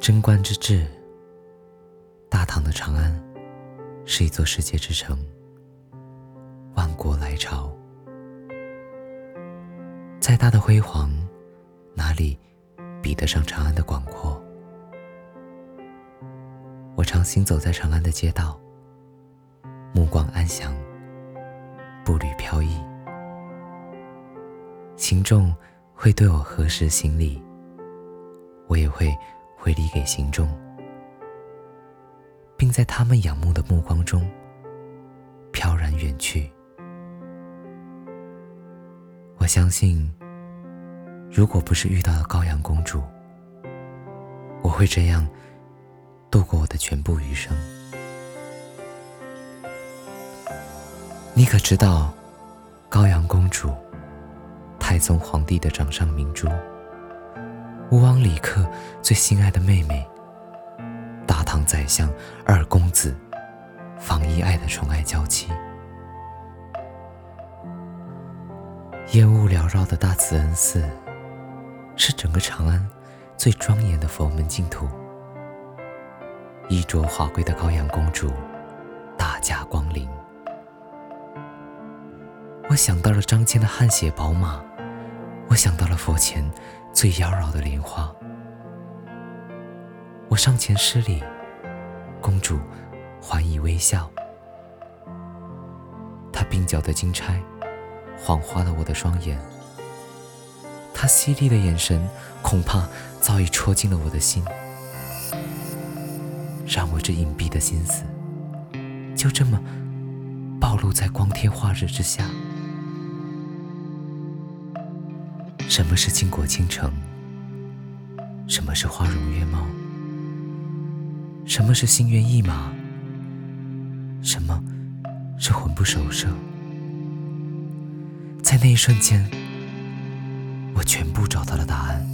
贞观之治，大唐的长安是一座世界之城，万国来朝。再大的辉煌，哪里比得上长安的广阔？我常行走在长安的街道，目光安详，步履飘逸。群众会对我何时行礼，我也会回礼给行众，并在他们仰慕的目光中飘然远去。我相信，如果不是遇到了高阳公主，我会这样度过我的全部余生。你可知道，高阳公主？太宗皇帝的掌上明珠，吴王李克最心爱的妹妹，大唐宰相二公子房遗爱的宠爱娇妻，烟雾缭绕的大慈恩寺，是整个长安最庄严的佛门净土。衣着华贵的高阳公主大驾光临，我想到了张骞的汗血宝马。我想到了佛前最妖娆的莲花，我上前施礼，公主还以微笑。她鬓角的金钗晃花了我的双眼，她犀利的眼神恐怕早已戳进了我的心，让我这隐蔽的心思就这么暴露在光天化日之下。什么是倾国倾城？什么是花容月貌？什么是心猿意马？什么是魂不守舍？在那一瞬间，我全部找到了答案。